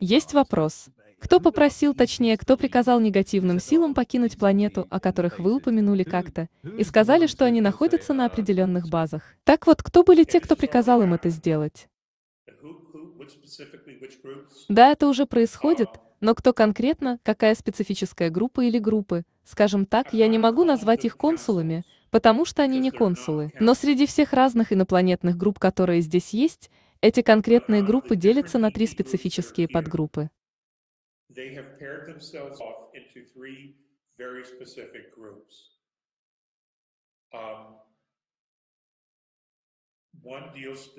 Есть вопрос. Кто попросил, точнее, кто приказал негативным силам покинуть планету, о которых вы упомянули как-то, и сказали, что они находятся на определенных базах? Так вот, кто были те, кто приказал им это сделать? Да, это уже происходит, но кто конкретно, какая специфическая группа или группы? Скажем так, я не могу назвать их консулами, потому что они не консулы. Но среди всех разных инопланетных групп, которые здесь есть, эти конкретные группы делятся на три специфические подгруппы.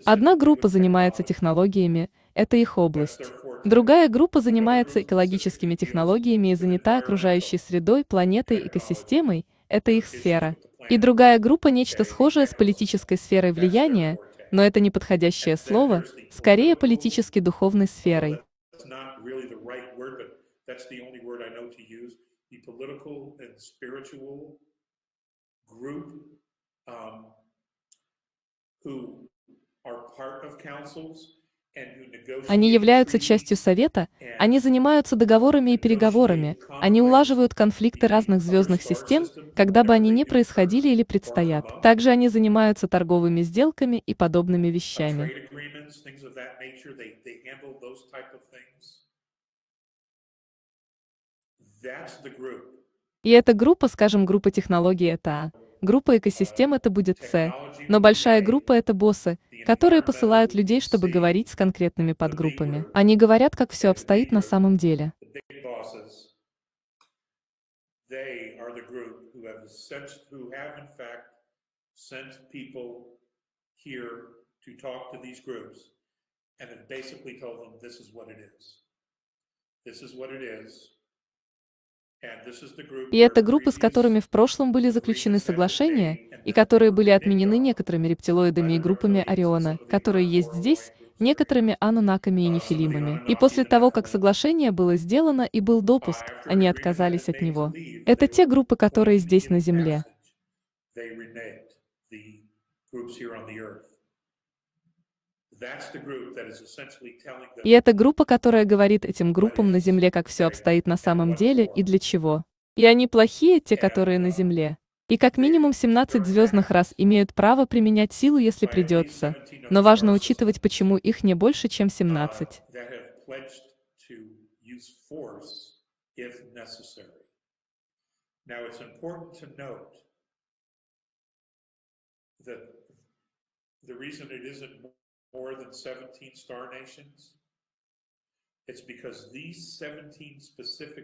Одна группа занимается технологиями, это их область. Другая группа занимается экологическими технологиями и занята окружающей средой, планетой, экосистемой, это их сфера. И другая группа нечто схожее с политической сферой влияния, но это не подходящее слово, скорее политически духовной сферой. Они являются частью Совета, они занимаются договорами и переговорами, они улаживают конфликты разных звездных систем, когда бы они ни происходили или предстоят. Также они занимаются торговыми сделками и подобными вещами. И эта группа, скажем, группа технологий это А. Группа экосистем это будет С. Но большая группа это боссы, которые посылают людей, чтобы говорить с конкретными подгруппами. Они говорят, как все обстоит на самом деле. This is what it is. И это группы, с которыми в прошлом были заключены соглашения, и которые были отменены некоторыми рептилоидами и группами Ориона, которые есть здесь, некоторыми анунаками и нефилимами. И после того, как соглашение было сделано и был допуск, они отказались от него. Это те группы, которые здесь на Земле. И это группа, которая говорит этим группам на Земле, как все обстоит на самом деле и для чего. И они плохие, те, которые на Земле. И как минимум 17 звездных рас имеют право применять силу, если придется. Но важно учитывать, почему их не больше, чем 17. Now it's important to note that the reason it isn't more than 17 star nations?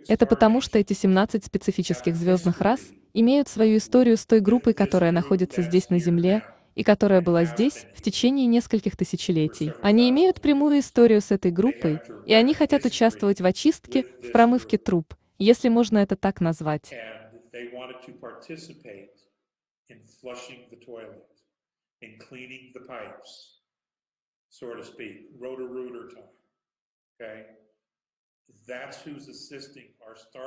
Это потому, что эти 17 специфических звездных рас имеют свою историю с той группой, которая находится здесь на Земле, и которая была здесь в течение нескольких тысячелетий. Они имеют прямую историю с этой группой, и они хотят участвовать в очистке, в промывке труб, если можно это так назвать. So to speak, rotor-rooter time. Okay?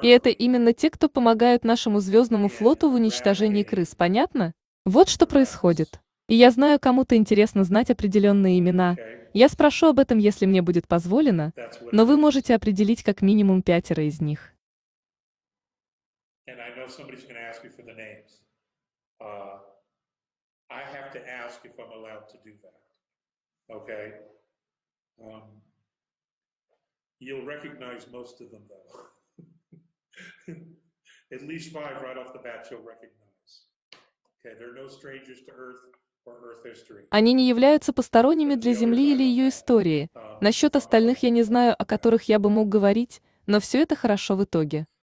И это именно те, кто помогают нашему звездному флоту в уничтожении крыс, понятно? Вот что происходит. И я знаю, кому-то интересно знать определенные имена. Я спрошу об этом, если мне будет позволено, но вы можете определить как минимум пятеро из них. Okay? Um, you'll recognize most of them, though. At least five right off the bat you'll recognize. Okay, they're no strangers to Earth Они не являются посторонними для Земли или ее истории. Насчет остальных я не знаю, о которых я бы мог говорить, но все это хорошо в итоге.